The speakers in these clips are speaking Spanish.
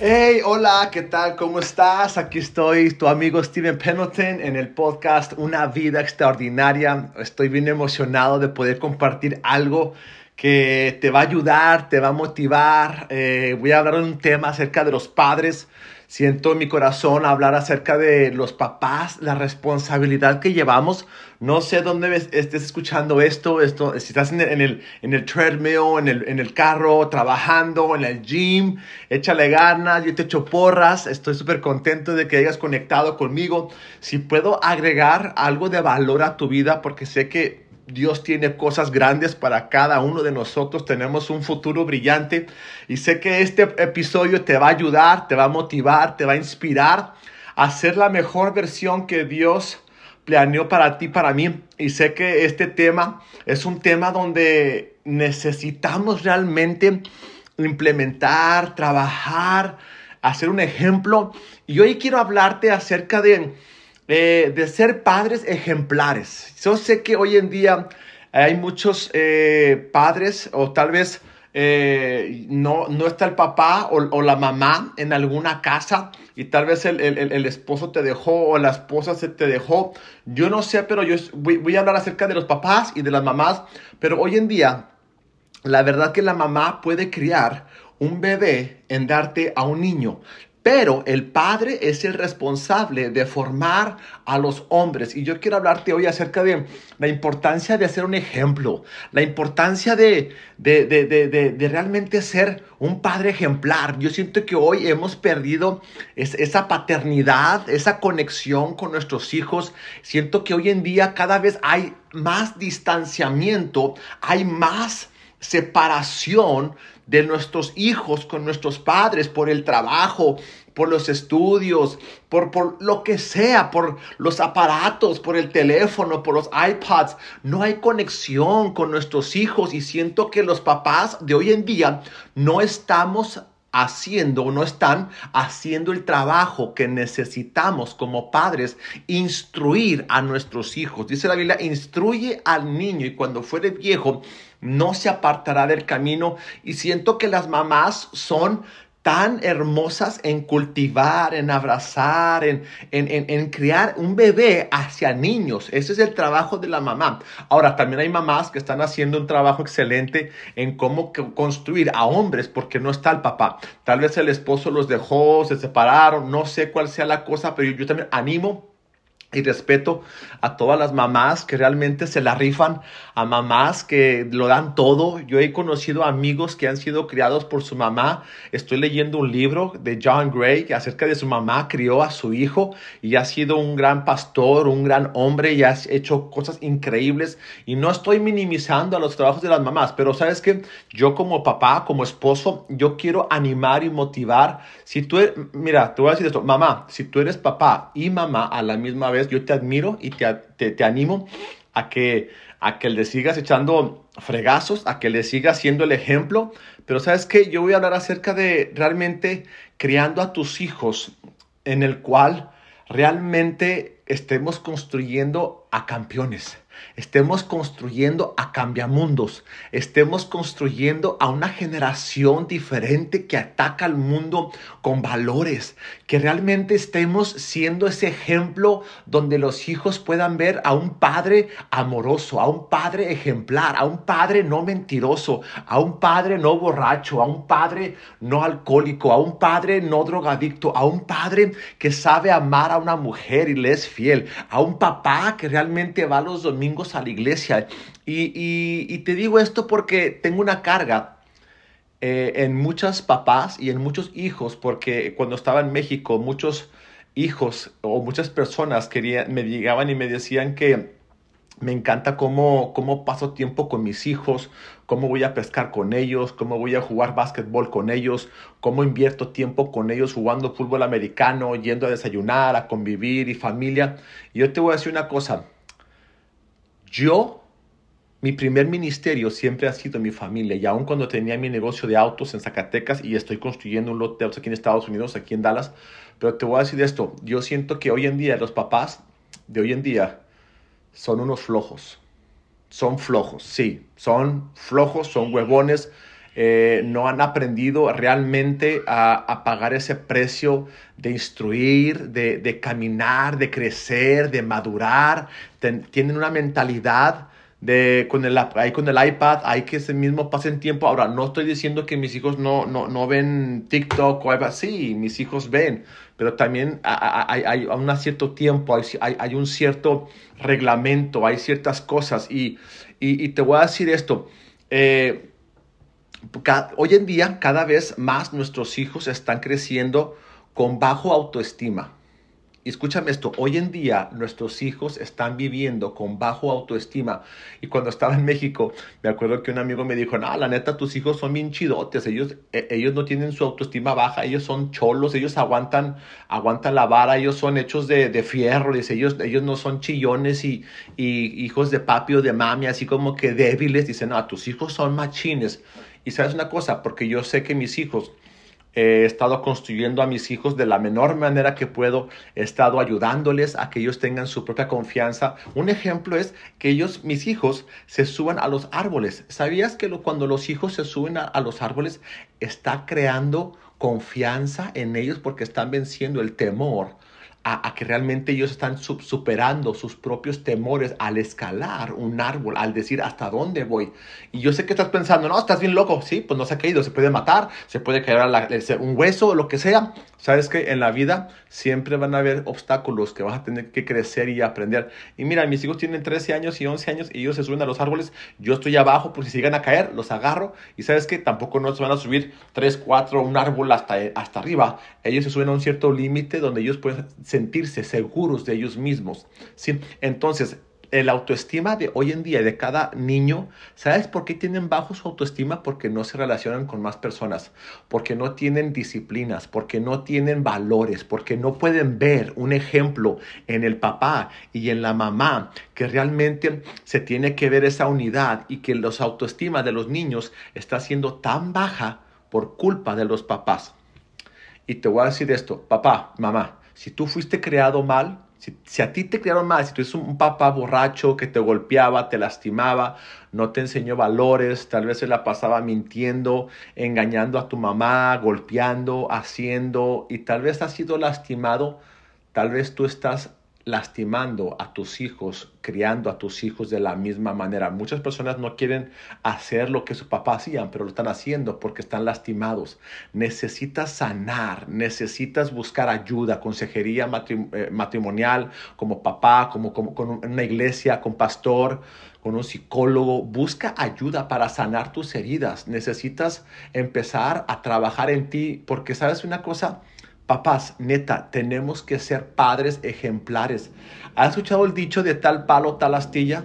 Hey, hola, ¿qué tal? ¿Cómo estás? Aquí estoy, tu amigo Steven Pendleton en el podcast Una vida extraordinaria. Estoy bien emocionado de poder compartir algo que te va a ayudar, te va a motivar. Eh, voy a hablar de un tema acerca de los padres siento en mi corazón hablar acerca de los papás, la responsabilidad que llevamos. No sé dónde estés escuchando esto, esto si estás en el, en el, treadmill, en el, en el carro, trabajando, en el gym, échale ganas, yo te echo porras, estoy súper contento de que hayas conectado conmigo. Si puedo agregar algo de valor a tu vida, porque sé que Dios tiene cosas grandes para cada uno de nosotros, tenemos un futuro brillante y sé que este episodio te va a ayudar, te va a motivar, te va a inspirar a ser la mejor versión que Dios planeó para ti, para mí. Y sé que este tema es un tema donde necesitamos realmente implementar, trabajar, hacer un ejemplo. Y hoy quiero hablarte acerca de eh, de ser padres ejemplares. Yo sé que hoy en día hay muchos eh, padres o tal vez eh, no, no está el papá o, la mamá en alguna casa y tal vez el, esposo te dejó o la esposa se te dejó. Yo no sé, pero yo voy, voy, a hablar acerca de los papás y de las mamás, pero hoy en día la verdad que la mamá puede criar un bebé en darte a un niño. Pero el padre es el responsable de formar a los hombres. Y yo quiero hablarte hoy acerca de la importancia de ser un ejemplo, la importancia de, de, realmente ser un padre ejemplar. Yo siento que hoy hemos perdido esa paternidad, esa conexión con nuestros hijos. Siento que hoy en día cada vez hay más distanciamiento, hay más separación de nuestros hijos con nuestros padres por el trabajo, por los estudios, por, por lo que sea, por los aparatos, por el teléfono, por los iPads. No hay conexión con nuestros hijos y siento que los papás de hoy en día no estamos haciendo o no están haciendo el trabajo que necesitamos como padres instruir a nuestros hijos. Dice la Biblia, instruye al niño y cuando fuere viejo no se apartará del camino y siento que las mamás son tan hermosas en cultivar, en abrazar, en, en, en, criar un bebé hacia niños. Ese es el trabajo de la mamá. Ahora, también hay mamás que están haciendo un trabajo excelente en cómo construir a hombres porque no está el papá. Tal vez el esposo los dejó, se separaron, no sé cuál sea la cosa, pero yo también animo y respeto a todas las mamás que realmente se la rifan, a mamás que lo dan todo. Yo he conocido amigos que han sido criados por su mamá. Estoy leyendo un libro de John Gray acerca de su mamá, crió a su hijo y ha sido un gran pastor, un gran hombre y ha hecho cosas increíbles. Y no estoy minimizando a los trabajos de las mamás, pero sabes que yo como papá, como esposo, yo quiero animar y motivar. Si tú, eres, mira, te voy a decir esto, mamá, si tú eres papá y mamá a la misma vez, yo te admiro y te, te, animo a que, a que le sigas echando fregazos, a que le sigas siendo el ejemplo. Pero sabes que yo voy a hablar acerca de realmente criando a tus hijos en el cual realmente estemos construyendo a campeones estemos construyendo a cambiamundos, estemos construyendo a una generación diferente que ataca al mundo con valores, que realmente estemos siendo ese ejemplo donde los hijos puedan ver a un padre amoroso, a un padre ejemplar, a un padre no mentiroso, a un padre no borracho, a un padre no alcohólico, a un padre no drogadicto, a un padre que sabe amar a una mujer y le es fiel, a un papá que realmente va los domingos a la iglesia. Y, te digo esto porque tengo una carga eh, en muchas papás y en muchos hijos, porque cuando estaba en México, muchos hijos o muchas personas querían, me llegaban y me decían que me encanta cómo, cómo paso tiempo con mis hijos, cómo voy a pescar con ellos, cómo voy a jugar básquetbol con ellos, cómo invierto tiempo con ellos jugando fútbol americano, yendo a desayunar, a convivir y familia. Y yo te voy a decir una cosa, Yo, mi primer ministerio siempre ha sido mi familia. Y aun cuando tenía mi negocio de autos en Zacatecas y estoy construyendo un lote de autos aquí en Estados Unidos, aquí en Dallas, pero te voy a decir esto, yo siento que hoy en día los papás de hoy en día son unos flojos. Son flojos, sí, son flojos, son huevones, eh, no han aprendido realmente a, pagar ese precio de instruir, de, caminar, de crecer, de madurar. tienen una mentalidad de con el, ahí con el iPad, hay que ese mismo pasen tiempo. Ahora, no estoy diciendo que mis hijos no, no, no ven TikTok o algo Sí, mis hijos ven, pero también hay, hay, un cierto tiempo, hay, hay, un cierto reglamento, hay ciertas cosas. Y, y, te voy a decir esto. Eh, hoy en día, cada vez más nuestros hijos están creciendo con bajo autoestima escúchame esto, hoy en día nuestros hijos están viviendo con bajo autoestima. Y cuando estaba en México, me acuerdo que un amigo me dijo, no, la neta, tus hijos son bien chidotes, ellos, e, ellos no tienen su autoestima baja, ellos son cholos, ellos aguantan, aguantan la vara, ellos son hechos de, de fierro, dice, ellos, ellos no son chillones y, hijos de papi o de mami, así como que débiles, dicen, no, tus hijos son machines. Y sabes una cosa, porque yo sé que mis hijos, He estado construyendo a mis hijos de la menor manera que puedo. He estado ayudándoles a que ellos tengan su propia confianza. Un ejemplo es que ellos, mis hijos, se suban a los árboles. ¿Sabías que cuando los hijos se suben a los árboles, está creando confianza en ellos porque están venciendo el temor a, que realmente ellos están superando sus propios temores al escalar un árbol, al decir hasta dónde voy. Y yo sé que estás pensando, no, estás bien loco, sí, pues no se ha caído, se puede matar, se puede caer un hueso, lo que sea. Sabes que en la vida siempre van a haber obstáculos que vas a tener que crecer y aprender. Y mira, mis hijos tienen 13 años y 11 años y ellos se suben a los árboles, yo estoy abajo, por si siguen a caer, los agarro y sabes que tampoco no se van a subir 3, 4, un árbol hasta, hasta arriba. Ellos se suben a un cierto límite donde ellos pueden sentirse seguros de ellos mismos. ¿sí? Entonces, el autoestima de hoy en día de cada niño, ¿sabes por qué tienen bajo su autoestima? Porque no se relacionan con más personas, porque no tienen disciplinas, porque no tienen valores, porque no pueden ver un ejemplo en el papá y en la mamá, que realmente se tiene que ver esa unidad y que los autoestima de los niños está siendo tan baja por culpa de los papás. Y te voy a decir esto, papá, mamá, si tú fuiste creado mal, si, a ti te criaron mal, si tú eres un, papá borracho que te golpeaba, te lastimaba, no te enseñó valores, tal vez se la pasaba mintiendo, engañando a tu mamá, golpeando, haciendo, y tal vez has sido lastimado, tal vez tú estás lastimando a tus hijos, criando a tus hijos de la misma manera. Muchas personas no quieren hacer lo que su papá hacían, pero lo están haciendo porque están lastimados. Necesitas sanar, necesitas buscar ayuda, consejería eh, matrimonial, como papá, como, como con una iglesia, con pastor, con un psicólogo. Busca ayuda para sanar tus heridas. Necesitas empezar a trabajar en ti porque sabes una cosa, Papás, neta, tenemos que ser padres ejemplares. ¿Has escuchado el dicho de tal palo, tal astilla?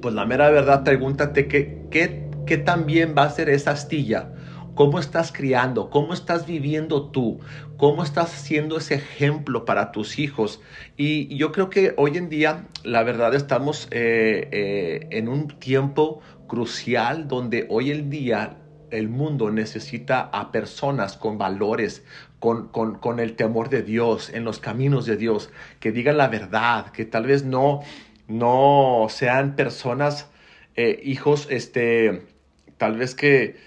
Pues la mera verdad, pregúntate qué, qué, qué tan va a ser esa astilla. ¿Cómo estás criando? ¿Cómo estás viviendo tú? ¿Cómo estás haciendo ese ejemplo para tus hijos? Y yo creo que hoy en día, la verdad, estamos eh, eh, en un tiempo crucial donde hoy en día el mundo necesita a personas con valores, con, con, el temor de Dios, en los caminos de Dios, que digan la verdad, que tal vez no, no sean personas, eh, hijos, este, tal vez que,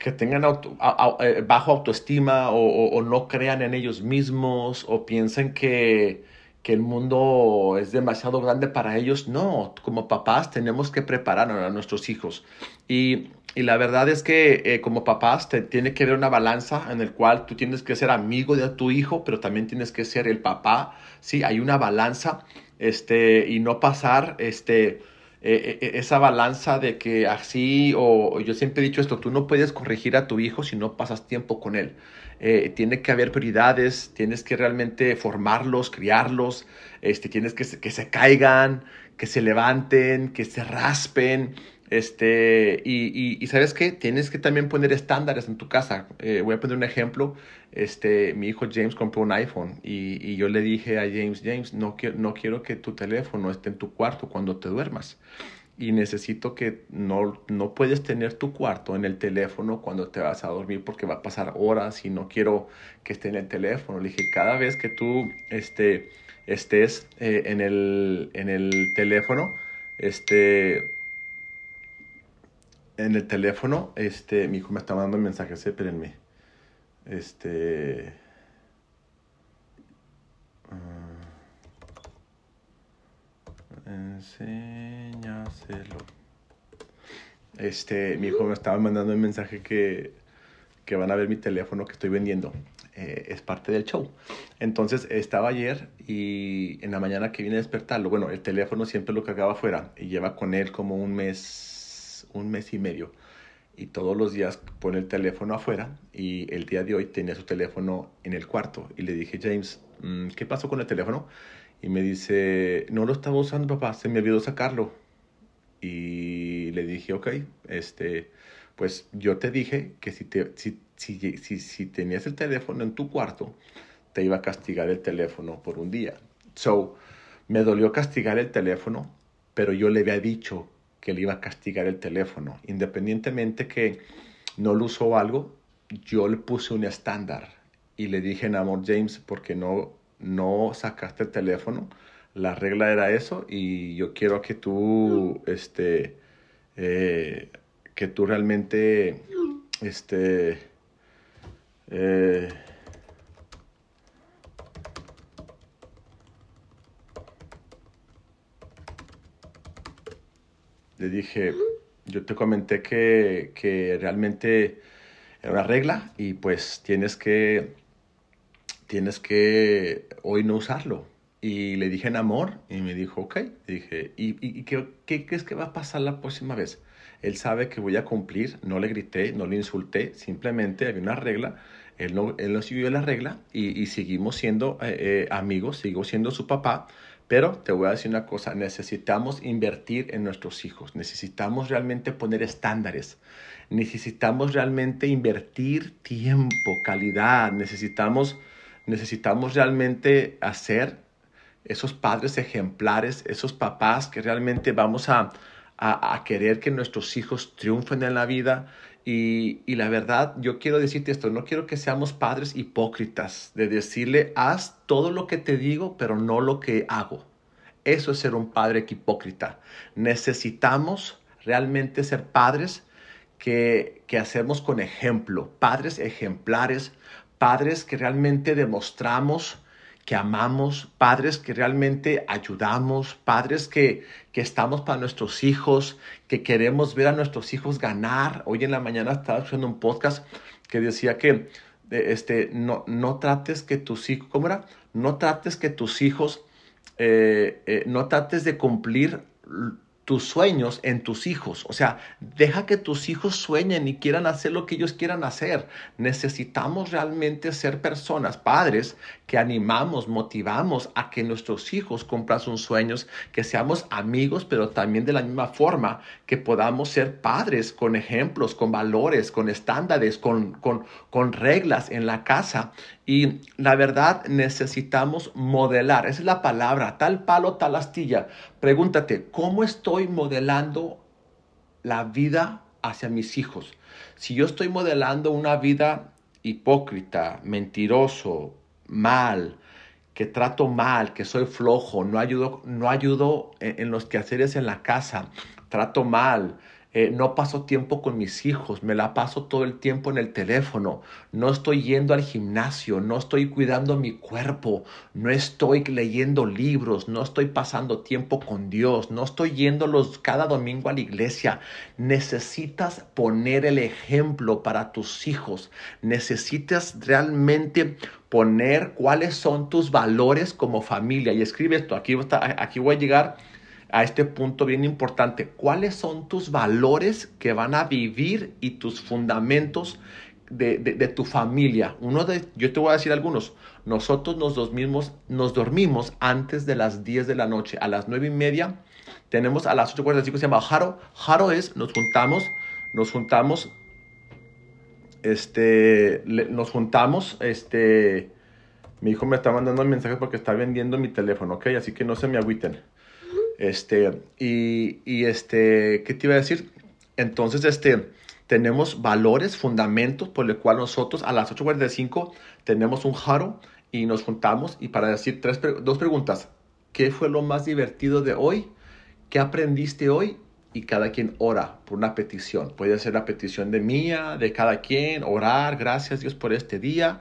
que tengan eh, bajo autoestima o, no crean en ellos mismos o piensen que, que el mundo es demasiado grande para ellos. No, como papás tenemos que preparar a nuestros hijos. Y, y la verdad es que eh, como papás te, tiene que haber una balanza en el cual tú tienes que ser amigo de tu hijo, pero también tienes que ser el papá. Sí, hay una balanza este, y no pasar este, eh, eh, esa balanza de que así, o yo siempre he dicho esto, tú no puedes corregir a tu hijo si no pasas tiempo con él. Tiene que haber prioridades, tienes que realmente formarlos, criarlos, este, tienes que, que se caigan, que se levanten, que se raspen, Este, y, y, ¿sabes qué? Tienes que también poner estándares en tu casa. Eh, voy a poner un ejemplo. Este, mi hijo James compró un iPhone y, y yo le dije a James, James, no, quiero, no quiero que tu teléfono esté en tu cuarto cuando te duermas. Y necesito que no, no puedes tener tu cuarto en el teléfono cuando te vas a dormir porque va a pasar horas y no quiero que esté en el teléfono. Le dije, cada vez que tú este, estés eh, en, el, en el teléfono, este, en el teléfono, este, mi hijo me está mandando mensajes, espérenme. Este. Uh, enséñaselo. Este, mi hijo me estaba mandando un mensaje que, que van a ver mi teléfono que estoy vendiendo. Eh, es parte del show. Entonces estaba ayer y en la mañana que vine a despertarlo, bueno, el teléfono siempre lo cargaba afuera y lleva con él como un mes un mes y medio y todos los días pone el teléfono afuera y el día de hoy tenía su teléfono en el cuarto y le dije, James, mm, ¿qué pasó con el teléfono? Y me dice, no lo estaba usando papá, se me olvidó sacarlo. Y le dije, ok, este, pues yo te dije que si, te, si, si, si, si tenías el teléfono en tu cuarto, te iba a castigar el teléfono por un día. So, me dolió castigar el teléfono, pero yo le había dicho que le iba a castigar el teléfono. Independientemente que no lo usó algo, yo le puse un estándar y le dije en amor James, porque no, no sacaste el teléfono, la regla era eso y yo quiero que tú, este, eh, que tú realmente, este, eh, le dije, yo te comenté que, que realmente era una regla y pues tienes que, tienes que hoy no usarlo. Y le dije en amor y me dijo, ok. dije, ¿y, y, qué, qué, crees que va a pasar la próxima vez? Él sabe que voy a cumplir, no le grité, no le insulté, simplemente había una regla, él no, él no siguió la regla y, y seguimos siendo eh, eh, amigos, sigo siendo su papá, pero te voy a decir una cosa, necesitamos invertir en nuestros hijos, necesitamos realmente poner estándares, necesitamos realmente invertir tiempo, calidad, necesitamos, necesitamos realmente hacer esos padres ejemplares, esos papás que realmente vamos a, a, querer que nuestros hijos triunfen en la vida. Y, y, la verdad, yo quiero decirte esto, no quiero que seamos padres hipócritas, de decirle, haz todo lo que te digo, pero no lo que hago. Eso es ser un padre hipócrita. Necesitamos realmente ser padres que, que hacemos con ejemplo, padres ejemplares, padres que realmente demostramos que amamos, padres que realmente ayudamos, padres que, que estamos para nuestros hijos, que queremos ver a nuestros hijos ganar. Hoy en la mañana estaba haciendo un podcast que decía que este, no, no trates que tus hijos, ¿cómo era? No trates que tus hijos, eh, eh, no trates de cumplir tus sueños en tus hijos. O sea, deja que tus hijos sueñen y quieran hacer lo que ellos quieran hacer. Necesitamos realmente ser personas, padres, que animamos, motivamos a que nuestros hijos cumplan sus sueños, que seamos amigos, pero también de la misma forma que podamos ser padres con ejemplos, con valores, con estándares, con, con, con reglas en la casa. Y la verdad necesitamos modelar, esa es la palabra, tal palo, tal astilla. Pregúntate, ¿cómo estoy modelando la vida hacia mis hijos? Si yo estoy modelando una vida hipócrita, mentiroso, mal, que trato mal, que soy flojo, no ayudo, no ayudo en, en los quehaceres en la casa, trato mal, eh, no paso tiempo con mis hijos, me la paso todo el tiempo en el teléfono, no estoy yendo al gimnasio, no estoy cuidando mi cuerpo, no estoy leyendo libros, no estoy pasando tiempo con Dios, no estoy yendo los, cada domingo a la iglesia. Necesitas poner el ejemplo para tus hijos, necesitas realmente poner cuáles son tus valores como familia. Y escribe esto, aquí, aquí voy a llegar a este punto bien importante. ¿Cuáles son tus valores que van a vivir y tus fundamentos de, de, tu familia. Uno de, yo te voy a decir algunos. Nosotros nos dormimos, nos dormimos antes de las 10 de la noche. A las 9 y media tenemos a las 8.45 se llama Jaro. Jaro es, nos juntamos, nos juntamos, este, nos juntamos, este, mi hijo me está mandando un mensaje porque está vendiendo mi teléfono, ¿ok? Así que no se me agüiten. Este, y, y este, ¿qué te iba a decir? Entonces, este, tenemos valores, fundamentos por el cual nosotros a las 8.45 tenemos un jaro y nos juntamos y para decir tres, dos preguntas. ¿Qué fue lo más divertido de hoy? ¿Qué aprendiste hoy? Y cada quien ora por una petición. Puede ser la petición de mía, de cada quien, orar, gracias Dios por este día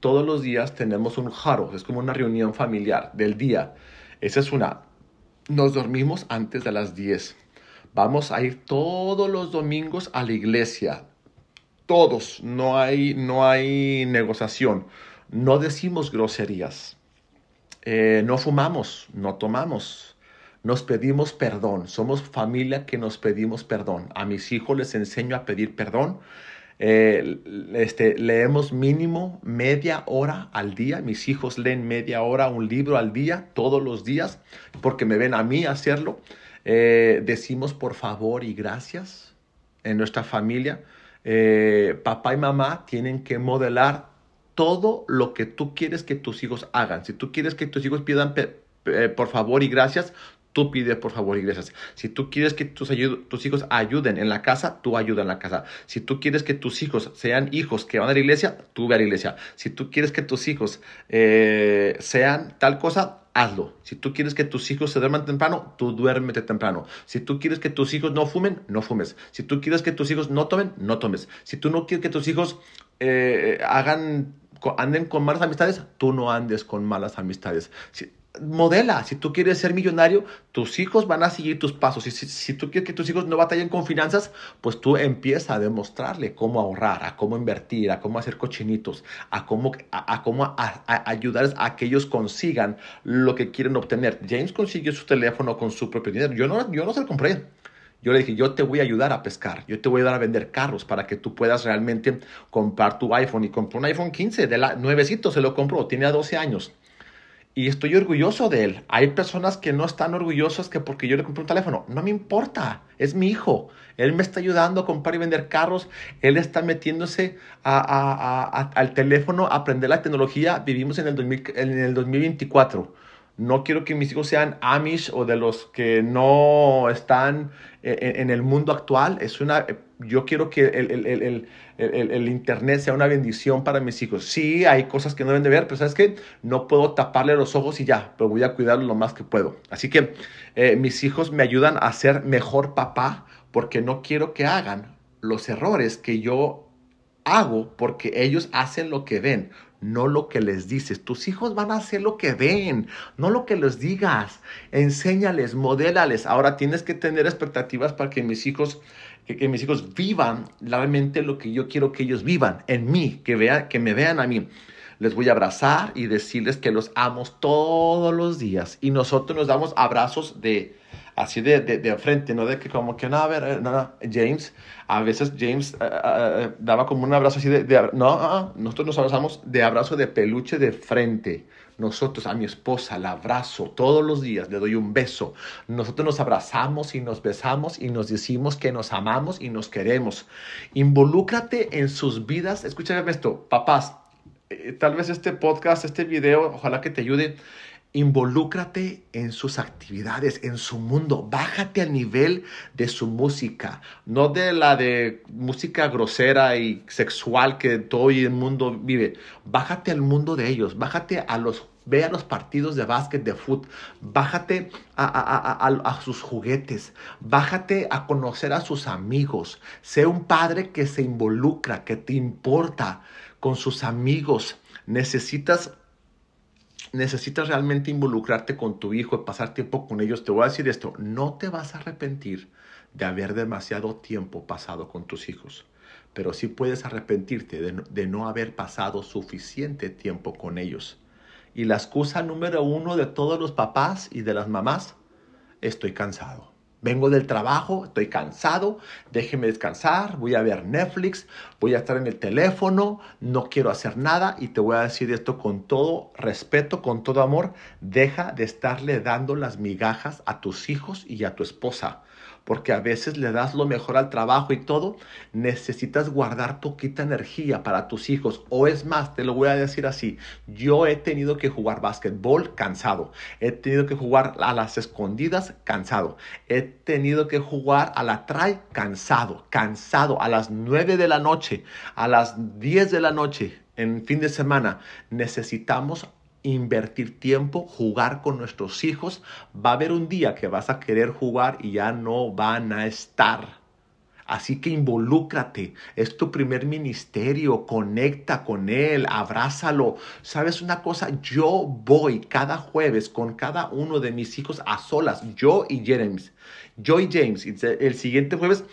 todos los días tenemos un jaro, es como una reunión familiar del día. Esa es una. Nos dormimos antes de las 10. Vamos a ir todos los domingos a la iglesia. Todos, no hay, no hay negociación. No decimos groserías. Eh, no fumamos, no tomamos. Nos pedimos perdón. Somos familia que nos pedimos perdón. A mis hijos les enseño a pedir perdón eh, este, leemos mínimo media hora al día. Mis hijos leen media hora un libro al día, todos los días, porque me ven a mí hacerlo. Eh, decimos por favor y gracias en nuestra familia. Eh, papá y mamá tienen que modelar todo lo que tú quieres que tus hijos hagan. Si tú quieres que tus hijos pidan por favor y gracias, tú pides por favor iglesias. Si tú quieres que tus, hijos ayuden en la casa, tú ayuda en la casa. Si tú quieres que tus hijos sean hijos que van a la iglesia, tú ve a la iglesia. Si tú quieres que tus hijos eh, sean tal cosa, hazlo. Si tú quieres que tus hijos se duerman temprano, tú duérmete temprano. Si tú quieres que tus hijos no fumen, no fumes. Si tú quieres que tus hijos no tomen, no tomes. Si tú no quieres que tus hijos eh, hagan anden con malas amistades, tú no andes con malas amistades. Si, modela. Si tú quieres ser millonario, tus hijos van a seguir tus pasos. Y si, tú quieres que tus hijos no batallen con finanzas, pues tú empieza a demostrarle cómo ahorrar, a cómo invertir, a cómo hacer cochinitos, a cómo, a, cómo ayudar a que ellos consigan lo que quieren obtener. James consiguió su teléfono con su propio dinero. Yo no, yo no se lo compré. Yo le dije, yo te voy a ayudar a pescar, yo te voy a ayudar a vender carros para que tú puedas realmente comprar tu iPhone. Y compró un iPhone 15, de la, nuevecito se lo compró, tenía 12 años y estoy orgulloso de él. Hay personas que no están orgullosas que porque yo le compré un teléfono. No me importa, es mi hijo. Él me está ayudando a comprar y vender carros. Él está metiéndose al teléfono a aprender la tecnología. Vivimos en el, en el 2024. No quiero que mis hijos sean Amish o de los que no están en, el mundo actual. Es una, yo quiero que el, Internet sea una bendición para mis hijos. Sí, hay cosas que no deben de ver, pero ¿sabes qué? No puedo taparle los ojos y ya, pero voy a cuidarlo lo más que puedo. Así que eh, mis hijos me ayudan a ser mejor papá porque no quiero que hagan los errores que yo hago porque ellos hacen lo que ven no lo que les dices. Tus hijos van a hacer lo que ven, no lo que les digas. Enséñales, modélales. Ahora tienes que tener expectativas para que mis hijos que, mis hijos vivan realmente lo que yo quiero que ellos vivan en mí, que, que me vean a mí. Les voy a abrazar y decirles que los amo todos los días. Y nosotros nos damos abrazos de, así de, de, frente, no de que como que no, a ver, eh, no, James, a veces James eh, eh, daba como un abrazo así de, no, ah, ah, nosotros nos abrazamos de abrazo de peluche de frente. Nosotros a mi esposa la abrazo todos los días, le doy un beso. Nosotros nos abrazamos y nos besamos y nos decimos que nos amamos y nos queremos. Involúcrate en sus vidas. Escúchame esto, papás. tal vez este podcast, este video, ojalá que te ayude Involúcrate en sus actividades, en su mundo. Bájate al nivel de su música, no de la de música grosera y sexual que todo el mundo vive. Bájate al mundo de ellos. Bájate a los Ve a los partidos de básquet, de fútbol, bájate a, a, sus juguetes, bájate a conocer a sus amigos, sé un padre que se involucra, que te importa con sus amigos. Necesitas necesitas realmente involucrarte con tu hijo y pasar tiempo con ellos, te voy a decir esto, no te vas a arrepentir de haber demasiado tiempo pasado con tus hijos, pero sí puedes arrepentirte de, no haber pasado suficiente tiempo con ellos. Y la excusa número uno de todos los papás y de las mamás, estoy cansado. Vengo del trabajo, estoy cansado, déjeme descansar, voy a ver Netflix, voy a estar en el teléfono, no quiero hacer nada y te voy a decir esto con todo respeto, con todo amor, deja de estarle dando las migajas a tus hijos y a tu esposa porque a veces le das lo mejor al trabajo y todo, necesitas guardar poquita energía para tus hijos. O es más, te lo voy a decir así, yo he tenido que jugar básquetbol cansado, he tenido que jugar a las escondidas cansado, he tenido que jugar a la try cansado, cansado, a las 9 de la noche, a las 10 de la noche, en fin de semana, necesitamos invertir tiempo, jugar con nuestros hijos. Va a haber un día que vas a querer jugar y ya no van a estar. Así que involúcrate, es tu primer ministerio, conecta con él, abrázalo. ¿Sabes una cosa? Yo voy cada jueves con cada uno de mis hijos a solas, yo y James. Yo y James. El siguiente jueves,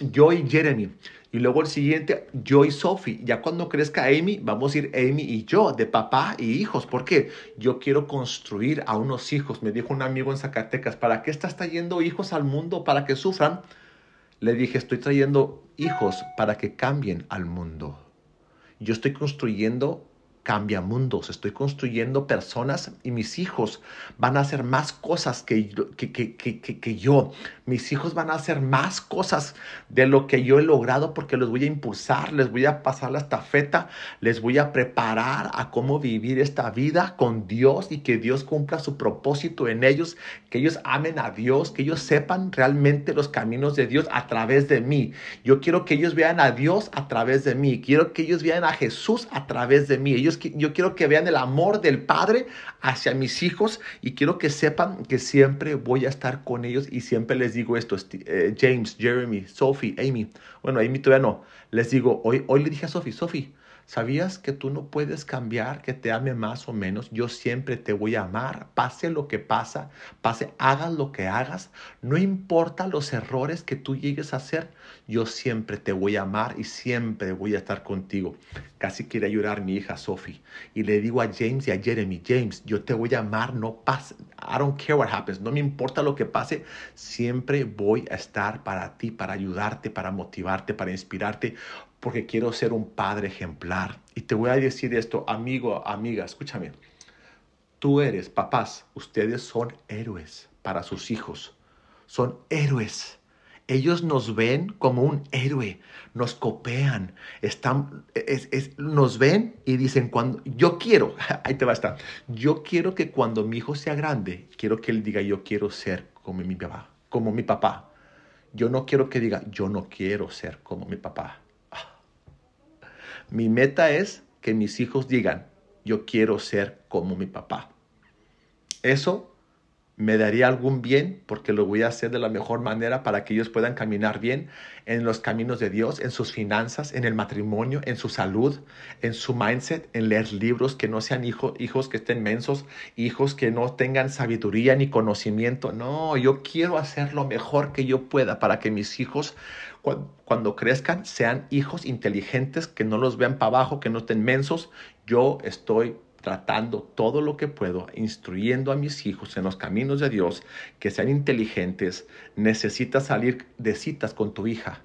yo y Jeremy. Y luego el siguiente, yo y Sophie. Ya cuando crezca Amy, vamos a ir Amy y yo, de papá y hijos. ¿Por qué? Yo quiero construir a unos hijos. Me dijo un amigo en Zacatecas, ¿para qué estás trayendo hijos al mundo? ¿Para que sufran? Le dije, estoy trayendo hijos para que cambien al mundo. Yo estoy construyendo cambia mundos, estoy construyendo personas y mis hijos van a hacer más cosas que, que, que, que, yo. Mis hijos van a hacer más cosas de lo que yo he logrado porque los voy a impulsar, les voy a pasar la estafeta, les voy a preparar a cómo vivir esta vida con Dios y que Dios cumpla su propósito en ellos, que ellos amen a Dios, que ellos sepan realmente los caminos de Dios a través de mí. Yo quiero que ellos vean a Dios a través de mí, quiero que ellos vean a Jesús a través de mí. Ellos yo quiero que vean el amor del Padre hacia mis hijos y quiero que sepan que siempre voy a estar con ellos y siempre les digo esto, eh, James, Jeremy, Sophie, Amy, bueno, Amy todavía no, les digo, hoy, hoy le dije a Sophie, Sophie, ¿Sabías que tú no puedes cambiar que te ame más o menos? Yo siempre te voy a amar, pase lo que pasa, pase, hagas lo que hagas, no importa los errores que tú llegues a hacer, yo siempre te voy a amar y siempre voy a estar contigo. Casi quiere llorar mi hija Sophie y le digo a James y a Jeremy, James, yo te voy a amar, no pase, I don't care what happens, no me importa lo que pase, siempre voy a estar para ti, para ayudarte, para motivarte, para inspirarte porque quiero ser un padre ejemplar. Y te voy a decir esto, amigo, amiga, escúchame. Tú eres, papás, ustedes son héroes para sus hijos. Son héroes. Ellos nos ven como un héroe, nos copean, están, nos ven y dicen, cuando, yo quiero, ahí te va a estar, yo quiero que cuando mi hijo sea grande, quiero que él diga, yo quiero ser como mi papá, como mi papá. Yo no quiero que diga, yo no quiero ser como mi papá. Mi meta es que mis hijos digan, yo quiero ser como mi papá. Eso me daría algún bien porque lo voy a hacer de la mejor manera para que ellos puedan caminar bien en los caminos de Dios, en sus finanzas, en el matrimonio, en su salud, en su mindset, en leer libros que no sean hijos que estén mensos, hijos que no tengan sabiduría ni conocimiento. No, yo quiero hacer lo mejor que yo pueda para que mis hijos cuando crezcan sean hijos inteligentes, que no los vean para abajo, que no estén mensos. Yo estoy tratando todo lo que puedo, instruyendo a mis hijos en los caminos de Dios, que sean inteligentes. Necesitas salir de citas con tu hija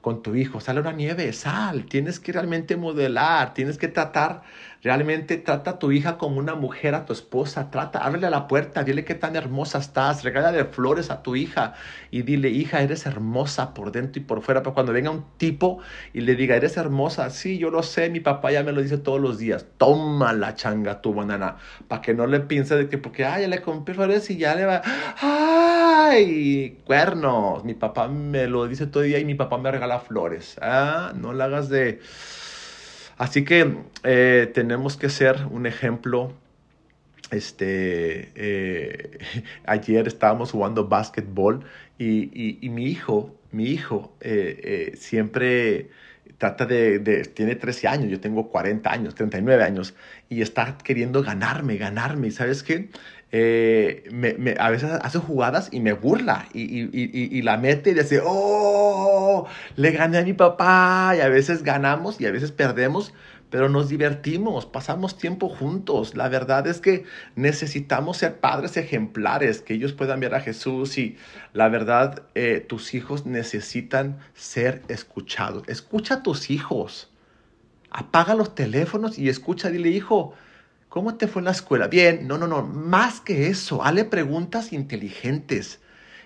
con tu hijo, sale una nieve, sal, tienes que realmente modelar, tienes que tratar, realmente trata a tu hija como una mujer, a tu esposa, trata, ábrele la puerta, dile qué tan hermosa estás, regálale flores a tu hija y dile, hija, eres hermosa por dentro y por fuera, pero cuando venga un tipo y le diga, eres hermosa, sí, yo lo sé, mi papá ya me lo dice todos los días, toma la changa tu banana, para que no le piense de que porque, ay, ya le compré flores y ya le va, ay, cuernos, mi papá me lo dice todo el día y mi papá me regala flores. ¿ah? No la hagas de... Así que eh, tenemos que ser un ejemplo. Este, eh, ayer estábamos jugando básquetbol y, y, mi hijo, mi hijo eh, siempre trata de, tiene 13 años, yo tengo 40 años, 39 años, y está queriendo ganarme, ganarme. ¿Y sabes qué? Eh, me, a veces hace jugadas y me burla y, y, y, la mete y dice, oh, le gané a mi papá y a veces ganamos y a veces perdemos, pero nos divertimos, pasamos tiempo juntos. La verdad es que necesitamos ser padres ejemplares, que ellos puedan ver a Jesús y la verdad, eh, tus hijos necesitan ser escuchados. Escucha a tus hijos. Apaga los teléfonos y escucha, dile, hijo, ¿cómo te fue en la escuela? Bien, no, no, no, más que eso, hazle preguntas inteligentes.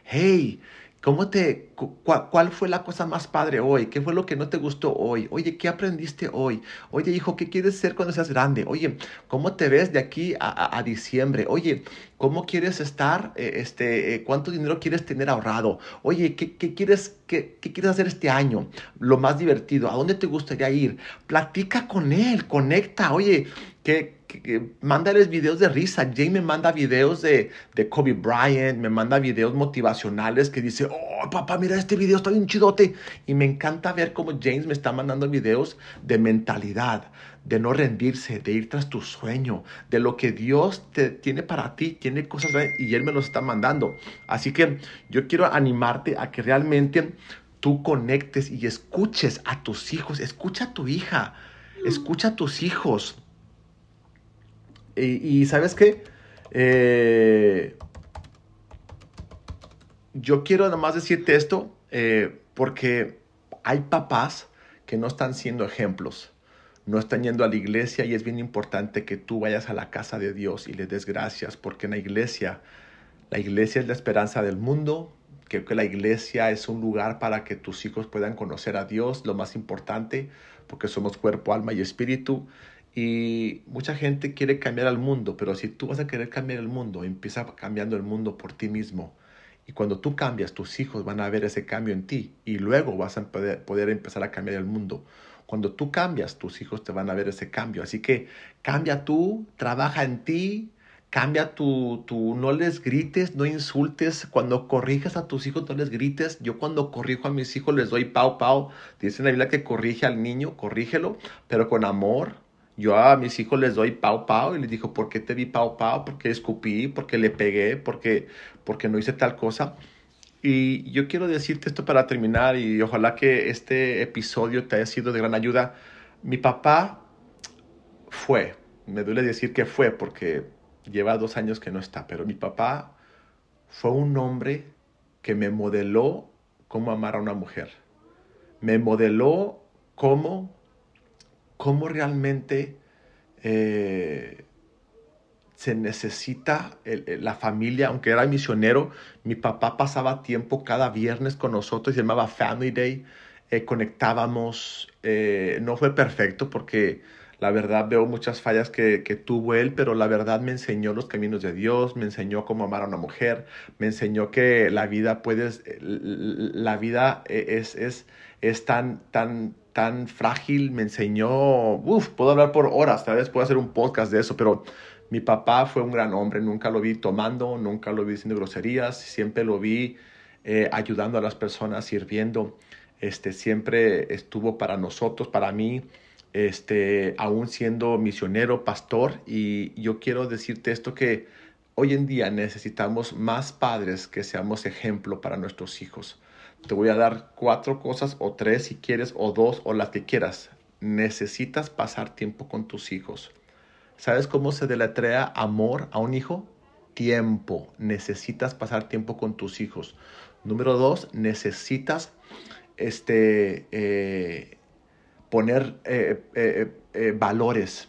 Hey, ¿Cómo te, cuál fue la cosa más padre hoy? ¿Qué fue lo que no te gustó hoy? Oye, ¿qué aprendiste hoy? Oye, hijo, ¿qué quieres ser cuando seas grande? Oye, ¿cómo te ves de aquí a, diciembre? Oye, ¿cómo quieres estar? Eh, este, eh, ¿Cuánto dinero quieres tener ahorrado? Oye, ¿qué, quieres, qué, qué, quieres hacer este año? Lo más divertido, ¿a dónde te gustaría ir? Platica con él, conecta. Oye, ¿qué, mándales videos de risa. Jay me manda videos de, de, Kobe Bryant, me manda videos motivacionales que dice, oh, papá, mira este video, está bien chidote. Y me encanta ver cómo James me está mandando videos de mentalidad, de no rendirse, de ir tras tu sueño, de lo que Dios te, tiene para ti, tiene cosas y Él me los está mandando. Así que yo quiero animarte a que realmente tú conectes y escuches a tus hijos, escucha a tu hija, escucha a tus hijos y, sabes qué? Eh, yo quiero nomás decirte esto eh, porque hay papás que no están siendo ejemplos, no están yendo a la iglesia y es bien importante que tú vayas a la casa de Dios y le des gracias porque en la iglesia, la iglesia es la esperanza del mundo, que la iglesia es un lugar para que tus hijos puedan conocer a Dios, lo más importante, porque somos cuerpo, alma y espíritu. Y mucha gente quiere cambiar al mundo, pero si tú vas a querer cambiar el mundo, empieza cambiando el mundo por ti mismo. Y cuando tú cambias, tus hijos van a ver ese cambio en ti y luego vas a poder, poder empezar a cambiar el mundo. Cuando tú cambias, tus hijos te van a ver ese cambio. Así que cambia tú, trabaja en ti, cambia tu, tu, no les grites, no insultes. Cuando corrijas a tus hijos, no les grites. Yo cuando corrijo a mis hijos les doy pau pau. Dice la Biblia que corrige al niño, corrígelo, pero con amor, yo a mis hijos les doy pau pau y les digo, ¿por qué te di pau pau? ¿Por qué escupí? ¿Por qué le pegué? ¿Por qué, porque no hice tal cosa? Y yo quiero decirte esto para terminar y ojalá que este episodio te haya sido de gran ayuda. Mi papá fue, me duele decir que fue porque lleva dos años que no está, pero mi papá fue un hombre que me modeló cómo amar a una mujer. Me modeló cómo cómo realmente eh, se necesita la familia, aunque era misionero, mi papá pasaba tiempo cada viernes con nosotros, se llamaba Family Day, eh, conectábamos, eh, no fue perfecto porque la verdad veo muchas fallas que, tuvo él, pero la verdad me enseñó los caminos de Dios, me enseñó cómo amar a una mujer, me enseñó que la vida puedes, la vida es, es, es tan, tan, tan frágil, me enseñó, uff, puedo hablar por horas, tal vez puedo hacer un podcast de eso, pero mi papá fue un gran hombre, nunca lo vi tomando, nunca lo vi diciendo groserías, siempre lo vi eh, ayudando a las personas, sirviendo, este, siempre estuvo para nosotros, para mí, este, aún siendo misionero, pastor, y yo quiero decirte esto que hoy en día necesitamos más padres que seamos ejemplo para nuestros hijos. Te voy a dar cuatro cosas o tres si quieres o dos o las que quieras. Necesitas pasar tiempo con tus hijos. ¿Sabes cómo se deletrea amor a un hijo? Tiempo. Necesitas pasar tiempo con tus hijos. Número dos, necesitas este, eh, poner eh, eh, valores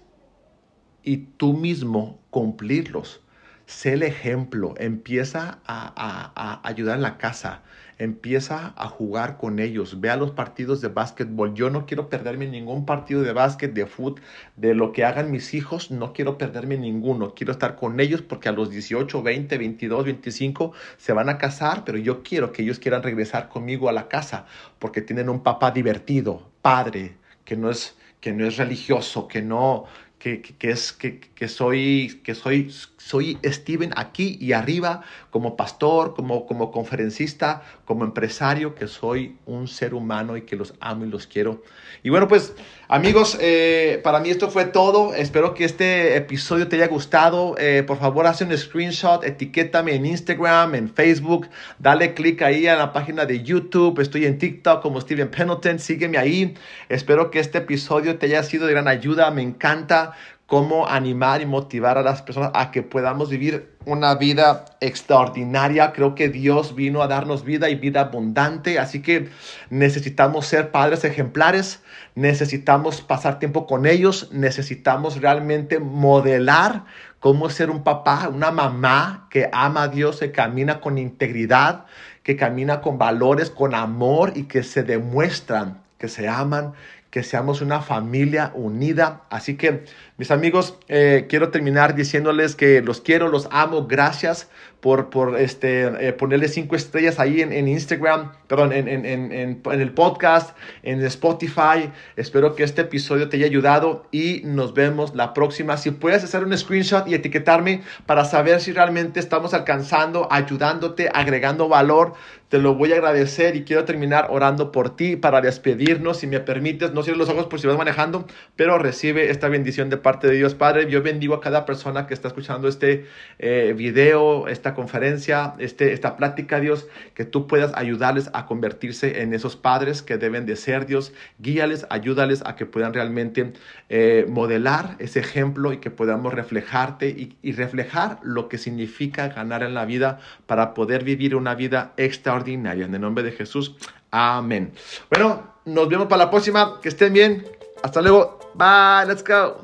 y tú mismo cumplirlos. Sé el ejemplo, empieza a, ayudar en la casa, empieza a jugar con ellos, vea los partidos de básquetbol. Yo no quiero perderme ningún partido de básquet, de fútbol, de lo que hagan mis hijos, no quiero perderme ninguno. Quiero estar con ellos porque a los 18, 20, 22, 25 se van a casar, pero yo quiero que ellos quieran regresar conmigo a la casa porque tienen un papá divertido, padre, que no es que no es religioso, que no, que, es, que, que, soy, que soy, soy Steven aquí y arriba como pastor, como, como conferencista, como empresario, que soy un ser humano y que los amo y los quiero. Y bueno, pues Amigos, eh, para mí esto fue todo. Espero que este episodio te haya gustado. Eh, por favor, haz un screenshot, etiquétame en Instagram, en Facebook. Dale click ahí a la página de YouTube. Estoy en TikTok como Steven Pendleton. Sígueme ahí. Espero que este episodio te haya sido de gran ayuda. Me encanta cómo animar y motivar a las personas a que podamos vivir una vida extraordinaria. Creo que Dios vino a darnos vida y vida abundante, así que necesitamos ser padres ejemplares, necesitamos pasar tiempo con ellos, necesitamos realmente modelar cómo ser un papá, una mamá que ama a Dios, que camina con integridad, que camina con valores, con amor y que se demuestran que se aman, que seamos una familia unida. Así que, mis amigos, eh, quiero terminar diciéndoles que los quiero, los amo. Gracias por, por este, eh, ponerle cinco estrellas ahí en, en Instagram, perdón, en, en, en, el podcast, en Spotify. Espero que este episodio te haya ayudado y nos vemos la próxima. Si puedes hacer un screenshot y etiquetarme para saber si realmente estamos alcanzando, ayudándote, agregando valor, te lo voy a agradecer y quiero terminar orando por ti para despedirnos. Si me permites, no cierres los ojos por si vas manejando, pero recibe esta bendición de parte de Dios Padre. Yo bendigo a cada persona que está escuchando este eh, video, conferencia, este, esta plática, Dios, que tú puedas ayudarles a convertirse en esos padres que deben de ser, Dios. Guíales, ayúdales a que puedan realmente eh, modelar ese ejemplo y que podamos reflejarte y, y reflejar lo que significa ganar en la vida para poder vivir una vida extraordinaria. En el nombre de Jesús, amén. Bueno, nos vemos para la próxima. Que estén bien. Hasta luego. Bye. Let's go.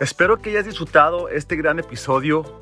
Espero que hayas disfrutado este gran episodio